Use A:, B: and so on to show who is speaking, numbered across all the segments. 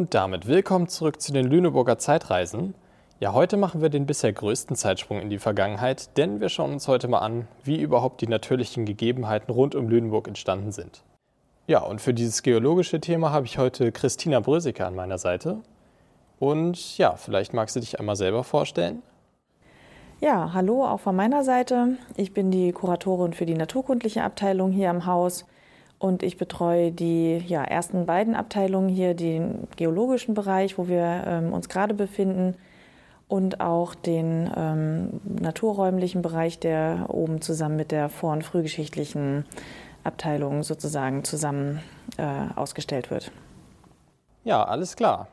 A: Und damit willkommen zurück zu den Lüneburger Zeitreisen. Ja, heute machen wir den bisher größten Zeitsprung in die Vergangenheit, denn wir schauen uns heute mal an, wie überhaupt die natürlichen Gegebenheiten rund um Lüneburg entstanden sind. Ja, und für dieses geologische Thema habe ich heute Christina Bröseke an meiner Seite. Und ja, vielleicht magst du dich einmal selber vorstellen.
B: Ja, hallo auch von meiner Seite. Ich bin die Kuratorin für die naturkundliche Abteilung hier am Haus und ich betreue die ja, ersten beiden Abteilungen hier, den geologischen Bereich, wo wir ähm, uns gerade befinden, und auch den ähm, naturräumlichen Bereich, der oben zusammen mit der vor- und frühgeschichtlichen Abteilung sozusagen zusammen äh, ausgestellt wird.
A: Ja, alles klar.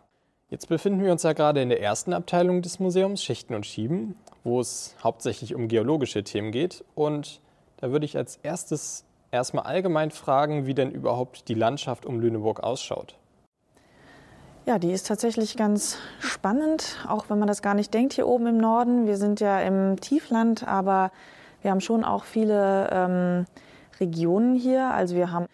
A: Jetzt befinden wir uns ja gerade in der ersten Abteilung des Museums, Schichten und Schieben, wo es hauptsächlich um geologische Themen geht. Und da würde ich als erstes erstmal allgemein fragen, wie denn überhaupt die Landschaft um Lüneburg ausschaut.
B: Ja, die ist tatsächlich ganz spannend, auch wenn man das gar nicht denkt hier oben im Norden. Wir sind ja im Tiefland, aber wir haben schon auch viele ähm, Regionen hier. Also wir haben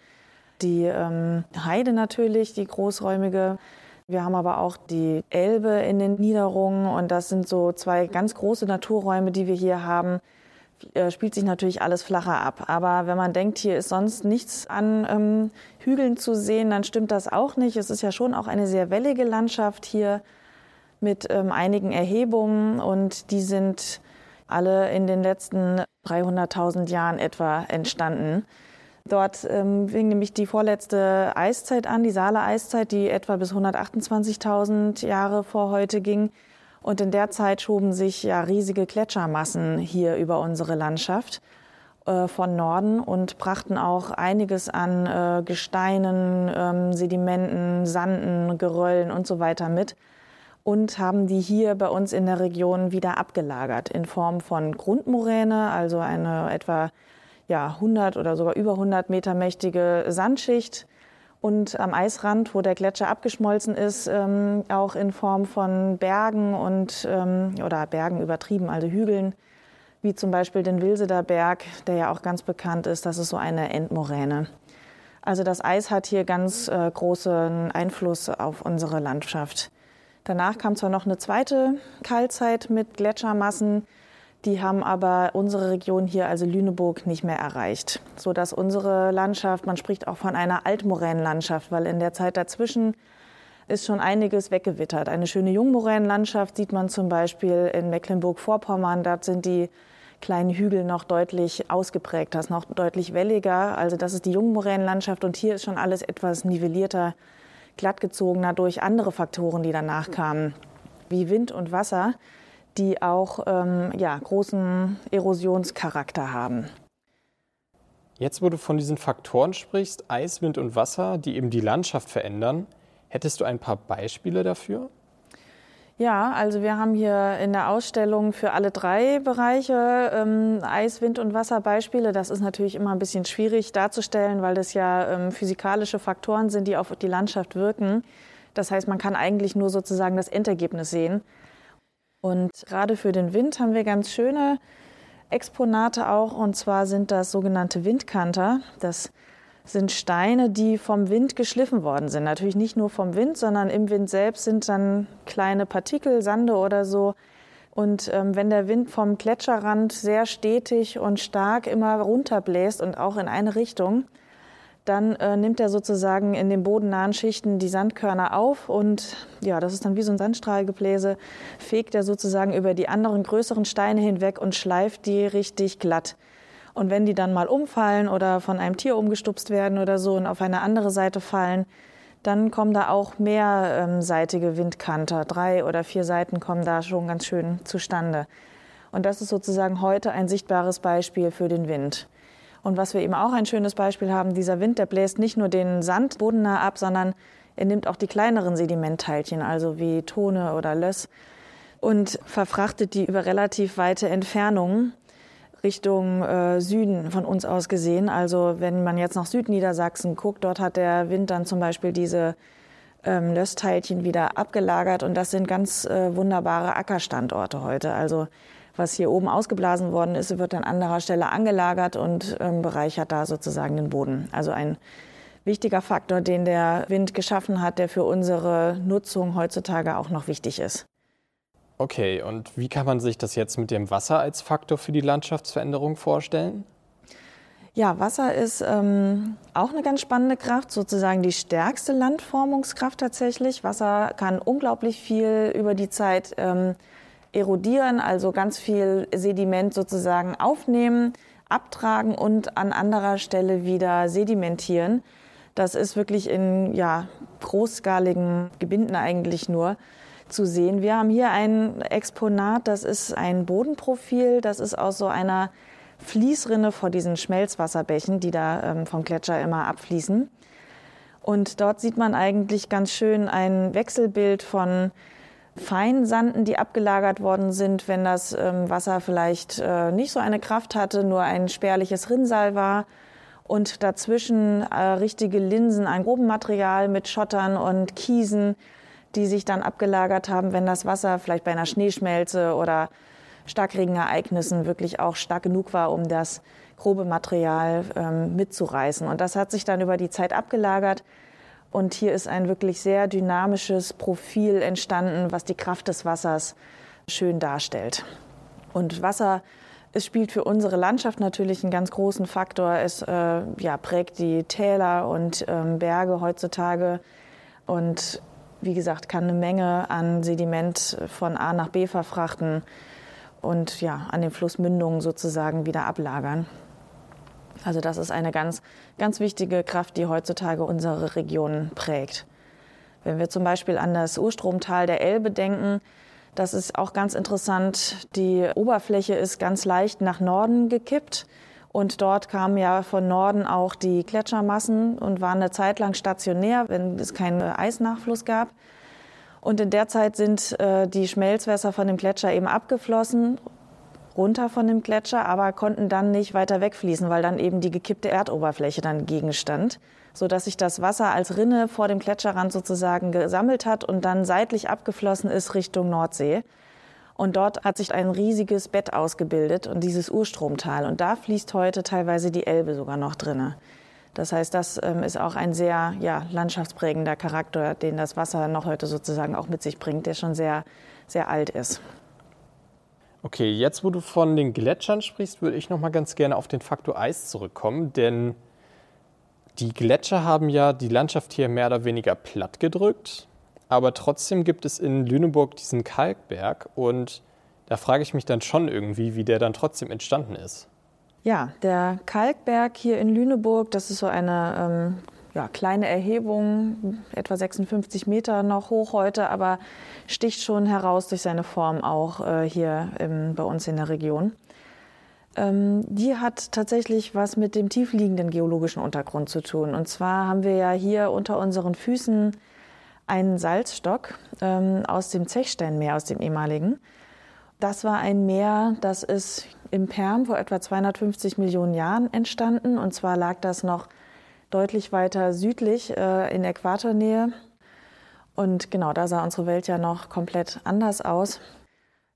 B: die ähm, Heide natürlich, die großräumige. Wir haben aber auch die Elbe in den Niederungen und das sind so zwei ganz große Naturräume, die wir hier haben. Äh, spielt sich natürlich alles flacher ab. Aber wenn man denkt, hier ist sonst nichts an ähm, Hügeln zu sehen, dann stimmt das auch nicht. Es ist ja schon auch eine sehr wellige Landschaft hier mit ähm, einigen Erhebungen und die sind alle in den letzten 300.000 Jahren etwa entstanden. Dort ähm, fing nämlich die vorletzte Eiszeit an, die Saale Eiszeit, die etwa bis 128.000 Jahre vor heute ging. Und in der Zeit schoben sich ja riesige Gletschermassen hier über unsere Landschaft äh, von Norden und brachten auch einiges an äh, Gesteinen, ähm, Sedimenten, Sanden, Geröllen und so weiter mit und haben die hier bei uns in der Region wieder abgelagert in Form von Grundmoräne, also eine etwa ja, 100 oder sogar über 100 Meter mächtige Sandschicht, und am Eisrand, wo der Gletscher abgeschmolzen ist, ähm, auch in Form von Bergen und ähm, oder Bergen übertrieben, also Hügeln, wie zum Beispiel den Wilseder Berg, der ja auch ganz bekannt ist. Das ist so eine Endmoräne. Also das Eis hat hier ganz äh, großen Einfluss auf unsere Landschaft. Danach kam zwar noch eine zweite Kaltzeit mit Gletschermassen, die haben aber unsere Region hier, also Lüneburg, nicht mehr erreicht, so dass unsere Landschaft, man spricht auch von einer Altmoränenlandschaft, weil in der Zeit dazwischen ist schon einiges weggewittert. Eine schöne Jungmoränenlandschaft sieht man zum Beispiel in Mecklenburg-Vorpommern. Dort sind die kleinen Hügel noch deutlich ausgeprägt, das noch deutlich welliger. Also das ist die Jungmoränenlandschaft und hier ist schon alles etwas nivellierter, glattgezogener durch andere Faktoren, die danach kamen, wie Wind und Wasser die auch ähm, ja, großen Erosionscharakter haben.
A: Jetzt, wo du von diesen Faktoren sprichst, Eis, Wind und Wasser, die eben die Landschaft verändern, hättest du ein paar Beispiele dafür?
B: Ja, also wir haben hier in der Ausstellung für alle drei Bereiche ähm, Eis, Wind und Wasser Beispiele. Das ist natürlich immer ein bisschen schwierig darzustellen, weil das ja ähm, physikalische Faktoren sind, die auf die Landschaft wirken. Das heißt, man kann eigentlich nur sozusagen das Endergebnis sehen. Und gerade für den Wind haben wir ganz schöne Exponate auch. Und zwar sind das sogenannte Windkanter. Das sind Steine, die vom Wind geschliffen worden sind. Natürlich nicht nur vom Wind, sondern im Wind selbst sind dann kleine Partikel, Sande oder so. Und ähm, wenn der Wind vom Gletscherrand sehr stetig und stark immer runterbläst und auch in eine Richtung, dann äh, nimmt er sozusagen in den bodennahen Schichten die Sandkörner auf und ja, das ist dann wie so ein Sandstrahlgebläse, fegt er sozusagen über die anderen größeren Steine hinweg und schleift die richtig glatt. Und wenn die dann mal umfallen oder von einem Tier umgestupst werden oder so und auf eine andere Seite fallen, dann kommen da auch mehrseitige ähm, Windkanter. Drei oder vier Seiten kommen da schon ganz schön zustande. Und das ist sozusagen heute ein sichtbares Beispiel für den Wind. Und was wir eben auch ein schönes Beispiel haben, dieser Wind, der bläst nicht nur den Sand bodennah ab, sondern er nimmt auch die kleineren Sedimentteilchen, also wie Tone oder Löss, und verfrachtet die über relativ weite Entfernungen Richtung äh, Süden von uns aus gesehen. Also wenn man jetzt nach Südniedersachsen guckt, dort hat der Wind dann zum Beispiel diese ähm, Lössteilchen wieder abgelagert und das sind ganz äh, wunderbare Ackerstandorte heute. Also was hier oben ausgeblasen worden ist, wird an anderer Stelle angelagert und ähm, bereichert da sozusagen den Boden. Also ein wichtiger Faktor, den der Wind geschaffen hat, der für unsere Nutzung heutzutage auch noch wichtig ist.
A: Okay, und wie kann man sich das jetzt mit dem Wasser als Faktor für die Landschaftsveränderung vorstellen?
B: Ja, Wasser ist ähm, auch eine ganz spannende Kraft, sozusagen die stärkste Landformungskraft tatsächlich. Wasser kann unglaublich viel über die Zeit ähm, erodieren, also ganz viel Sediment sozusagen aufnehmen, abtragen und an anderer Stelle wieder sedimentieren. Das ist wirklich in ja, großskaligen Gebinden eigentlich nur zu sehen. Wir haben hier ein Exponat, das ist ein Bodenprofil, das ist aus so einer Fließrinne vor diesen Schmelzwasserbächen, die da ähm, vom Gletscher immer abfließen. Und dort sieht man eigentlich ganz schön ein Wechselbild von Feinsanden, die abgelagert worden sind, wenn das ähm, Wasser vielleicht äh, nicht so eine Kraft hatte, nur ein spärliches Rinnsal war. Und dazwischen äh, richtige Linsen, ein Grubenmaterial mit Schottern und Kiesen, die sich dann abgelagert haben, wenn das Wasser vielleicht bei einer Schneeschmelze oder Starkregenereignissen wirklich auch stark genug war, um das grobe Material ähm, mitzureißen. Und das hat sich dann über die Zeit abgelagert. Und hier ist ein wirklich sehr dynamisches Profil entstanden, was die Kraft des Wassers schön darstellt. Und Wasser es spielt für unsere Landschaft natürlich einen ganz großen Faktor. Es äh, ja, prägt die Täler und ähm, Berge heutzutage und wie gesagt, kann eine Menge an Sediment von A nach B verfrachten und ja, an den Flussmündungen sozusagen wieder ablagern. Also das ist eine ganz, ganz wichtige Kraft, die heutzutage unsere Region prägt. Wenn wir zum Beispiel an das Urstromtal der Elbe denken, das ist auch ganz interessant. Die Oberfläche ist ganz leicht nach Norden gekippt. Und dort kamen ja von Norden auch die Gletschermassen und waren eine Zeit lang stationär, wenn es keinen Eisnachfluss gab. Und in der Zeit sind äh, die Schmelzwässer von dem Gletscher eben abgeflossen, runter von dem Gletscher, aber konnten dann nicht weiter wegfließen, weil dann eben die gekippte Erdoberfläche dann gegenstand, so dass sich das Wasser als Rinne vor dem Gletscherrand sozusagen gesammelt hat und dann seitlich abgeflossen ist Richtung Nordsee. Und dort hat sich ein riesiges Bett ausgebildet und dieses Urstromtal. Und da fließt heute teilweise die Elbe sogar noch drinne. Das heißt, das ähm, ist auch ein sehr ja, landschaftsprägender Charakter, den das Wasser noch heute sozusagen auch mit sich bringt, der schon sehr, sehr alt ist.
A: Okay, jetzt wo du von den Gletschern sprichst, würde ich noch mal ganz gerne auf den Faktor Eis zurückkommen, denn die Gletscher haben ja die Landschaft hier mehr oder weniger platt gedrückt, aber trotzdem gibt es in Lüneburg diesen Kalkberg und da frage ich mich dann schon irgendwie, wie der dann trotzdem entstanden ist.
B: Ja, der Kalkberg hier in Lüneburg, das ist so eine ähm, ja, kleine Erhebung, etwa 56 Meter noch hoch heute, aber sticht schon heraus durch seine Form auch äh, hier im, bei uns in der Region. Ähm, die hat tatsächlich was mit dem tiefliegenden geologischen Untergrund zu tun. Und zwar haben wir ja hier unter unseren Füßen einen Salzstock ähm, aus dem Zechsteinmeer, aus dem ehemaligen. Das war ein Meer, das ist im Perm vor etwa 250 Millionen Jahren entstanden. Und zwar lag das noch deutlich weiter südlich äh, in Äquatornähe. Und genau, da sah unsere Welt ja noch komplett anders aus.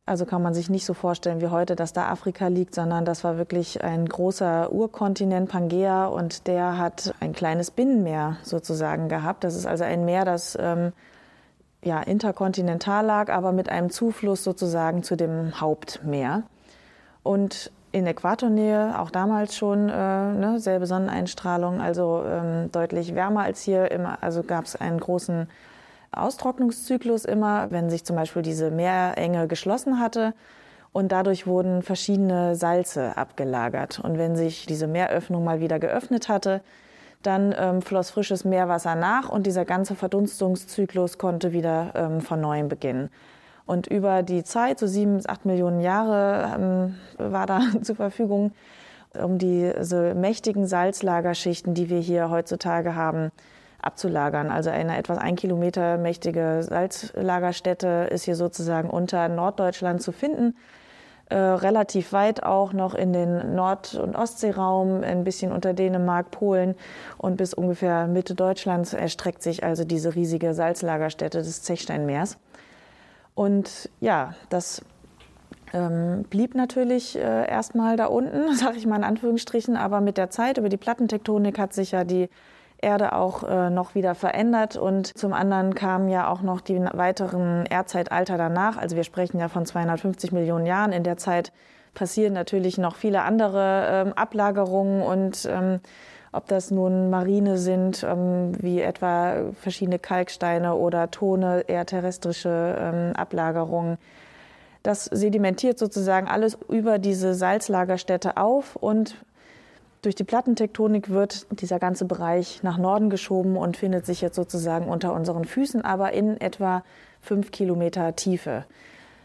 B: Also kann man sich nicht so vorstellen wie heute, dass da Afrika liegt, sondern das war wirklich ein großer Urkontinent Pangea und der hat ein kleines Binnenmeer sozusagen gehabt. Das ist also ein Meer, das ähm, ja, interkontinental lag, aber mit einem Zufluss sozusagen zu dem Hauptmeer. Und in Äquatornähe, auch damals schon, äh, ne, selbe Sonneneinstrahlung, also ähm, deutlich wärmer als hier. Immer, also gab es einen großen Austrocknungszyklus immer, wenn sich zum Beispiel diese Meerenge geschlossen hatte. Und dadurch wurden verschiedene Salze abgelagert. Und wenn sich diese Meeröffnung mal wieder geöffnet hatte, dann ähm, floss frisches Meerwasser nach und dieser ganze Verdunstungszyklus konnte wieder ähm, von neuem beginnen. Und über die Zeit, so sieben bis acht Millionen Jahre, ähm, war da zur Verfügung, um diese mächtigen Salzlagerschichten, die wir hier heutzutage haben, abzulagern. Also eine etwas ein Kilometer mächtige Salzlagerstätte ist hier sozusagen unter Norddeutschland zu finden äh, relativ weit auch noch in den Nord- und Ostseeraum, ein bisschen unter Dänemark, Polen und bis ungefähr Mitte Deutschlands erstreckt sich also diese riesige Salzlagerstätte des Zechsteinmeers. Und ja, das ähm, blieb natürlich äh, erstmal da unten, sage ich mal in Anführungsstrichen, aber mit der Zeit über die Plattentektonik hat sich ja die Erde auch äh, noch wieder verändert. Und zum anderen kamen ja auch noch die weiteren Erdzeitalter danach. Also wir sprechen ja von 250 Millionen Jahren. In der Zeit passieren natürlich noch viele andere ähm, Ablagerungen und ähm, ob das nun Marine sind, ähm, wie etwa verschiedene Kalksteine oder Tone, eher terrestrische ähm, Ablagerungen. Das sedimentiert sozusagen alles über diese Salzlagerstätte auf und durch die Plattentektonik wird dieser ganze Bereich nach Norden geschoben und findet sich jetzt sozusagen unter unseren Füßen, aber in etwa fünf Kilometer Tiefe.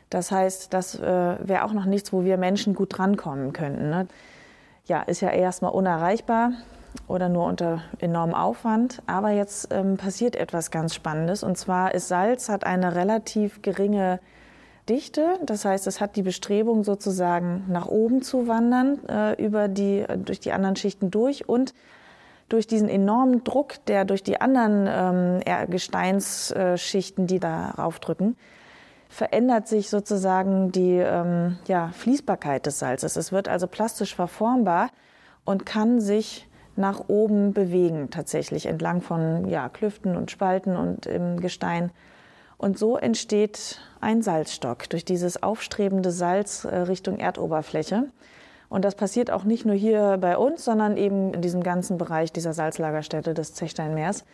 B: Das heißt, das äh, wäre auch noch nichts, wo wir Menschen gut drankommen könnten. Ne? Ja, ist ja erstmal unerreichbar oder nur unter enormem Aufwand. Aber jetzt ähm, passiert etwas ganz Spannendes. Und zwar ist Salz hat eine relativ geringe Dichte. Das heißt, es hat die Bestrebung, sozusagen nach oben zu wandern, äh, über die, durch die anderen Schichten durch und durch diesen enormen Druck, der durch die anderen ähm, Gesteinsschichten, die darauf drücken, verändert sich sozusagen die ähm, ja, Fließbarkeit des Salzes. Es wird also plastisch verformbar und kann sich nach oben bewegen, tatsächlich entlang von ja, Klüften und Spalten und im Gestein. Und so entsteht ein Salzstock durch dieses aufstrebende Salz äh, Richtung Erdoberfläche. Und das passiert auch nicht nur hier bei uns, sondern eben in diesem ganzen Bereich dieser Salzlagerstätte des Zechsteinmeers.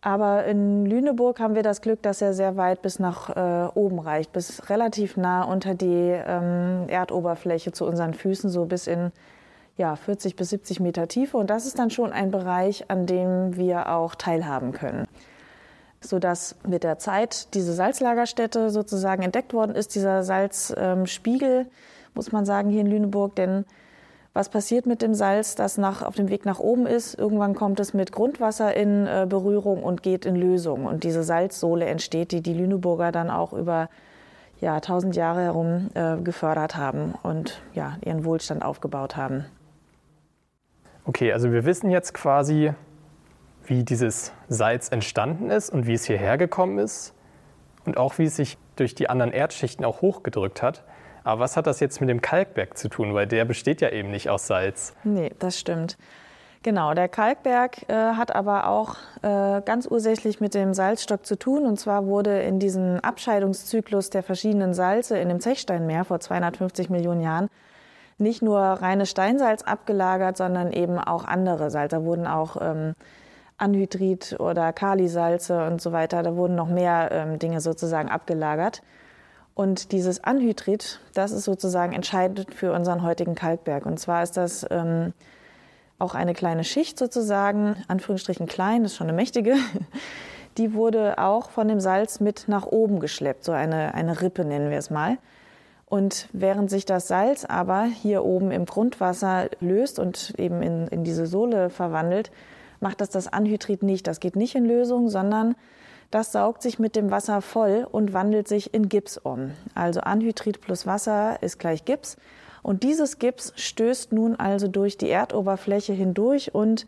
B: Aber in Lüneburg haben wir das Glück, dass er sehr weit bis nach äh, oben reicht, bis relativ nah unter die ähm, Erdoberfläche zu unseren Füßen, so bis in ja, 40 bis 70 Meter Tiefe. Und das ist dann schon ein Bereich, an dem wir auch teilhaben können sodass mit der Zeit diese Salzlagerstätte sozusagen entdeckt worden ist, dieser Salzspiegel, muss man sagen, hier in Lüneburg. Denn was passiert mit dem Salz, das nach, auf dem Weg nach oben ist? Irgendwann kommt es mit Grundwasser in äh, Berührung und geht in Lösung. Und diese Salzsohle entsteht, die die Lüneburger dann auch über ja, tausend Jahre herum äh, gefördert haben und ja, ihren Wohlstand aufgebaut haben.
A: Okay, also wir wissen jetzt quasi, wie dieses Salz entstanden ist und wie es hierher gekommen ist und auch wie es sich durch die anderen Erdschichten auch hochgedrückt hat. Aber was hat das jetzt mit dem Kalkberg zu tun? Weil der besteht ja eben nicht aus Salz.
B: Nee, das stimmt. Genau, der Kalkberg äh, hat aber auch äh, ganz ursächlich mit dem Salzstock zu tun. Und zwar wurde in diesem Abscheidungszyklus der verschiedenen Salze in dem Zechsteinmeer vor 250 Millionen Jahren nicht nur reines Steinsalz abgelagert, sondern eben auch andere Salze. Da wurden auch ähm, Anhydrit oder Kalisalze und so weiter. Da wurden noch mehr ähm, Dinge sozusagen abgelagert. Und dieses Anhydrit, das ist sozusagen entscheidend für unseren heutigen Kalkberg. Und zwar ist das ähm, auch eine kleine Schicht sozusagen, Anführungsstrichen klein, ist schon eine mächtige. Die wurde auch von dem Salz mit nach oben geschleppt, so eine, eine Rippe nennen wir es mal. Und während sich das Salz aber hier oben im Grundwasser löst und eben in, in diese Sohle verwandelt, macht das das Anhydrid nicht. Das geht nicht in Lösung, sondern das saugt sich mit dem Wasser voll und wandelt sich in Gips um. Also Anhydrid plus Wasser ist gleich Gips. Und dieses Gips stößt nun also durch die Erdoberfläche hindurch und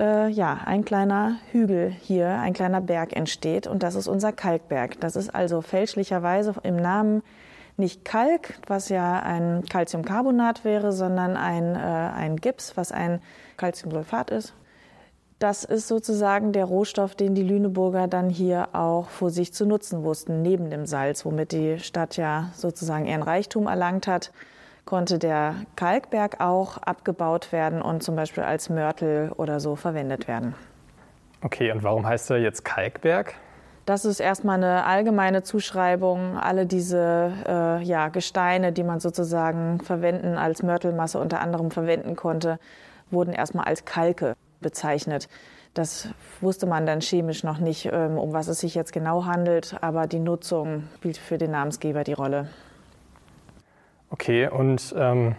B: äh, ja, ein kleiner Hügel hier, ein kleiner Berg entsteht und das ist unser Kalkberg. Das ist also fälschlicherweise im Namen nicht Kalk, was ja ein Calciumcarbonat wäre, sondern ein, äh, ein Gips, was ein Calciumsulfat ist. Das ist sozusagen der Rohstoff, den die Lüneburger dann hier auch vor sich zu nutzen wussten, neben dem Salz, womit die Stadt ja sozusagen ihren Reichtum erlangt hat konnte der Kalkberg auch abgebaut werden und zum Beispiel als Mörtel oder so verwendet werden.
A: Okay, und warum heißt er jetzt Kalkberg?
B: Das ist erstmal eine allgemeine Zuschreibung. Alle diese äh, ja, Gesteine, die man sozusagen verwenden als Mörtelmasse unter anderem verwenden konnte, wurden erstmal als Kalke bezeichnet. Das wusste man dann chemisch noch nicht, ähm, um was es sich jetzt genau handelt, aber die Nutzung spielt für den Namensgeber die Rolle.
A: Okay, und ähm,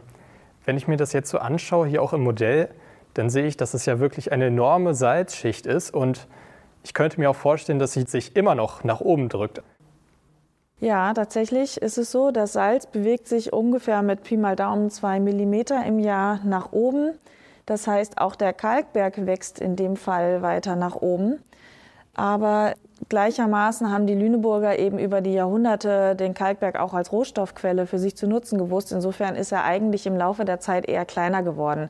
A: wenn ich mir das jetzt so anschaue, hier auch im Modell, dann sehe ich, dass es ja wirklich eine enorme Salzschicht ist und ich könnte mir auch vorstellen, dass sie sich immer noch nach oben drückt.
B: Ja, tatsächlich ist es so, das Salz bewegt sich ungefähr mit Pi mal Daumen zwei Millimeter im Jahr nach oben. Das heißt, auch der Kalkberg wächst in dem Fall weiter nach oben. Aber gleichermaßen haben die Lüneburger eben über die Jahrhunderte den Kalkberg auch als Rohstoffquelle für sich zu nutzen gewusst. Insofern ist er eigentlich im Laufe der Zeit eher kleiner geworden.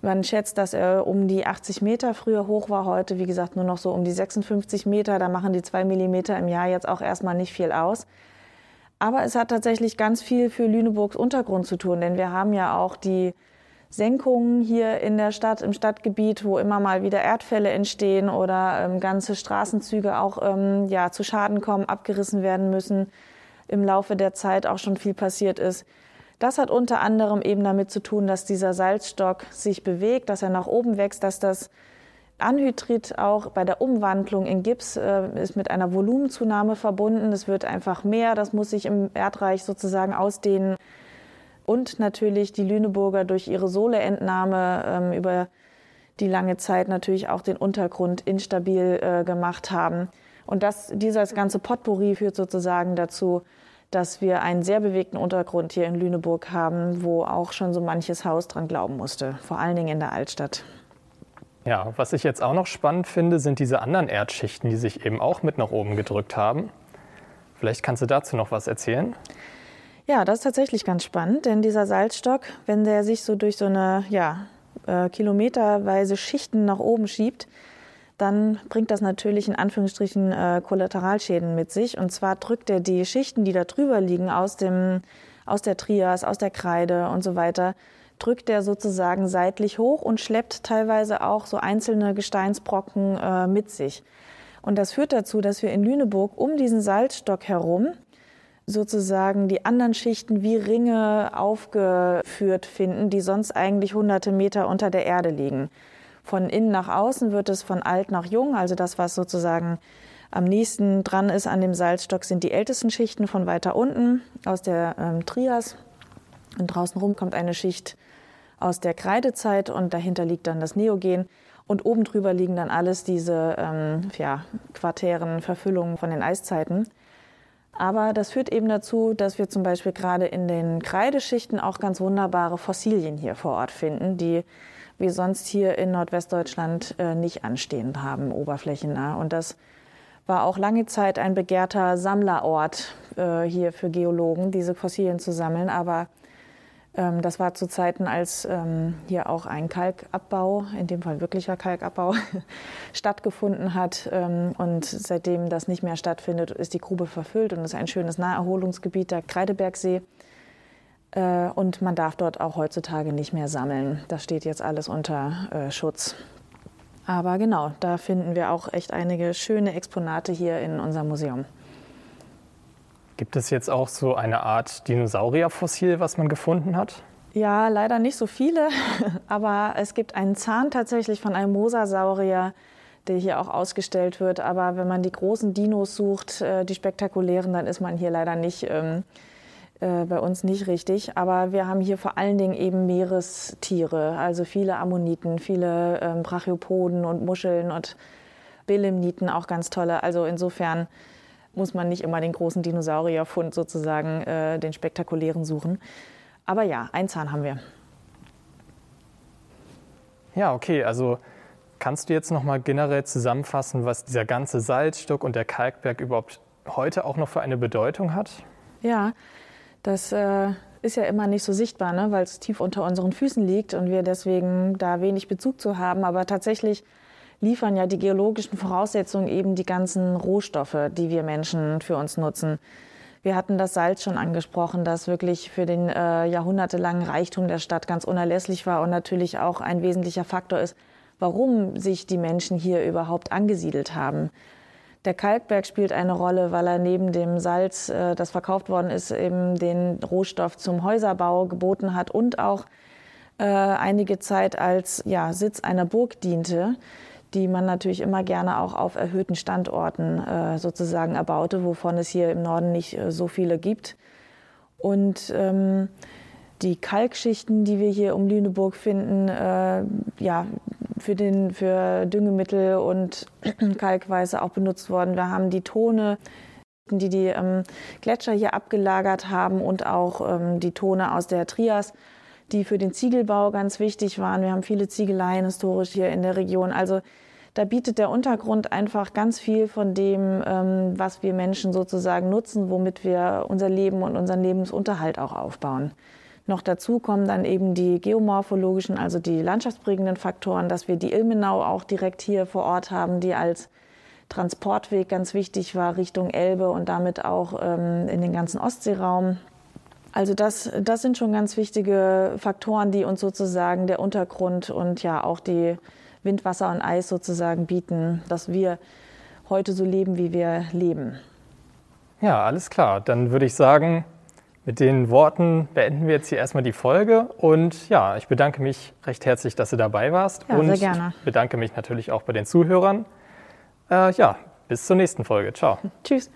B: Man schätzt, dass er um die 80 Meter früher hoch war, heute wie gesagt nur noch so um die 56 Meter. Da machen die zwei Millimeter im Jahr jetzt auch erstmal nicht viel aus. Aber es hat tatsächlich ganz viel für Lüneburgs Untergrund zu tun, denn wir haben ja auch die Senkungen hier in der Stadt, im Stadtgebiet, wo immer mal wieder Erdfälle entstehen oder ähm, ganze Straßenzüge auch ähm, ja, zu Schaden kommen, abgerissen werden müssen. Im Laufe der Zeit auch schon viel passiert ist. Das hat unter anderem eben damit zu tun, dass dieser Salzstock sich bewegt, dass er nach oben wächst, dass das Anhydrit auch bei der Umwandlung in Gips äh, ist mit einer Volumenzunahme verbunden. Es wird einfach mehr, das muss sich im Erdreich sozusagen ausdehnen. Und natürlich die Lüneburger durch ihre Sohleentnahme ähm, über die lange Zeit natürlich auch den Untergrund instabil äh, gemacht haben. Und das, dieses ganze Potpourri führt sozusagen dazu, dass wir einen sehr bewegten Untergrund hier in Lüneburg haben, wo auch schon so manches Haus dran glauben musste, vor allen Dingen in der Altstadt.
A: Ja, was ich jetzt auch noch spannend finde, sind diese anderen Erdschichten, die sich eben auch mit nach oben gedrückt haben. Vielleicht kannst du dazu noch was erzählen?
B: Ja, das ist tatsächlich ganz spannend, denn dieser Salzstock, wenn der sich so durch so eine ja, äh, kilometerweise Schichten nach oben schiebt, dann bringt das natürlich in Anführungsstrichen äh, Kollateralschäden mit sich. Und zwar drückt er die Schichten, die da drüber liegen, aus, dem, aus der Trias, aus der Kreide und so weiter, drückt er sozusagen seitlich hoch und schleppt teilweise auch so einzelne Gesteinsbrocken äh, mit sich. Und das führt dazu, dass wir in Lüneburg um diesen Salzstock herum sozusagen die anderen Schichten wie Ringe aufgeführt finden, die sonst eigentlich hunderte Meter unter der Erde liegen. Von innen nach außen wird es von alt nach jung, also das, was sozusagen am nächsten dran ist an dem Salzstock, sind die ältesten Schichten von weiter unten aus der ähm, Trias. Und draußen rum kommt eine Schicht aus der Kreidezeit und dahinter liegt dann das Neogen. Und oben drüber liegen dann alles diese ähm, ja, quartären Verfüllungen von den Eiszeiten. Aber das führt eben dazu, dass wir zum Beispiel gerade in den Kreideschichten auch ganz wunderbare Fossilien hier vor Ort finden, die wir sonst hier in Nordwestdeutschland äh, nicht anstehen haben, oberflächennah. Und das war auch lange Zeit ein begehrter Sammlerort äh, hier für Geologen, diese Fossilien zu sammeln. Aber ähm, das war zu Zeiten, als ähm, hier auch ein Kalkabbau, in dem Fall wirklicher Kalkabbau, stattgefunden hat. Ähm, und seitdem das nicht mehr stattfindet, ist die Grube verfüllt und ist ein schönes Naherholungsgebiet, der Kreidebergsee. Äh, und man darf dort auch heutzutage nicht mehr sammeln. Das steht jetzt alles unter äh, Schutz. Aber genau, da finden wir auch echt einige schöne Exponate hier in unserem Museum.
A: Gibt es jetzt auch so eine Art Dinosaurierfossil, was man gefunden hat?
B: Ja, leider nicht so viele, aber es gibt einen Zahn tatsächlich von einem Mosasaurier, der hier auch ausgestellt wird. Aber wenn man die großen Dinos sucht, äh, die spektakulären, dann ist man hier leider nicht ähm, äh, bei uns nicht richtig. Aber wir haben hier vor allen Dingen eben Meerestiere, also viele Ammoniten, viele ähm, Brachiopoden und Muscheln und Belemniten, auch ganz tolle. Also insofern muss man nicht immer den großen Dinosaurierfund sozusagen, äh, den spektakulären suchen. Aber ja, ein Zahn haben wir.
A: Ja, okay, also kannst du jetzt noch mal generell zusammenfassen, was dieser ganze Salzstock und der Kalkberg überhaupt heute auch noch für eine Bedeutung hat?
B: Ja, das äh, ist ja immer nicht so sichtbar, ne? weil es tief unter unseren Füßen liegt und wir deswegen da wenig Bezug zu haben. Aber tatsächlich liefern ja die geologischen Voraussetzungen eben die ganzen Rohstoffe, die wir Menschen für uns nutzen. Wir hatten das Salz schon angesprochen, das wirklich für den äh, jahrhundertelangen Reichtum der Stadt ganz unerlässlich war und natürlich auch ein wesentlicher Faktor ist, warum sich die Menschen hier überhaupt angesiedelt haben. Der Kalkberg spielt eine Rolle, weil er neben dem Salz, äh, das verkauft worden ist, eben den Rohstoff zum Häuserbau geboten hat und auch äh, einige Zeit als ja, Sitz einer Burg diente, die man natürlich immer gerne auch auf erhöhten Standorten äh, sozusagen erbaute, wovon es hier im Norden nicht so viele gibt. Und ähm, die Kalkschichten, die wir hier um Lüneburg finden, ja, für, den, für Düngemittel und Kalkweise auch benutzt worden. Wir haben die Tone, die die ähm, Gletscher hier abgelagert haben und auch ähm, die Tone aus der Trias, die für den Ziegelbau ganz wichtig waren. Wir haben viele Ziegeleien historisch hier in der Region. Also da bietet der Untergrund einfach ganz viel von dem, ähm, was wir Menschen sozusagen nutzen, womit wir unser Leben und unseren Lebensunterhalt auch aufbauen. Noch dazu kommen dann eben die geomorphologischen, also die landschaftsprägenden Faktoren, dass wir die Ilmenau auch direkt hier vor Ort haben, die als Transportweg ganz wichtig war Richtung Elbe und damit auch ähm, in den ganzen Ostseeraum. Also das, das sind schon ganz wichtige Faktoren, die uns sozusagen der Untergrund und ja auch die Wind, Wasser und Eis sozusagen bieten, dass wir heute so leben, wie wir leben.
A: Ja, alles klar. Dann würde ich sagen, mit den Worten beenden wir jetzt hier erstmal die Folge. Und ja, ich bedanke mich recht herzlich, dass du dabei warst.
B: Ja,
A: und
B: sehr gerne.
A: Ich bedanke mich natürlich auch bei den Zuhörern. Äh, ja, bis zur nächsten Folge. Ciao.
B: Tschüss.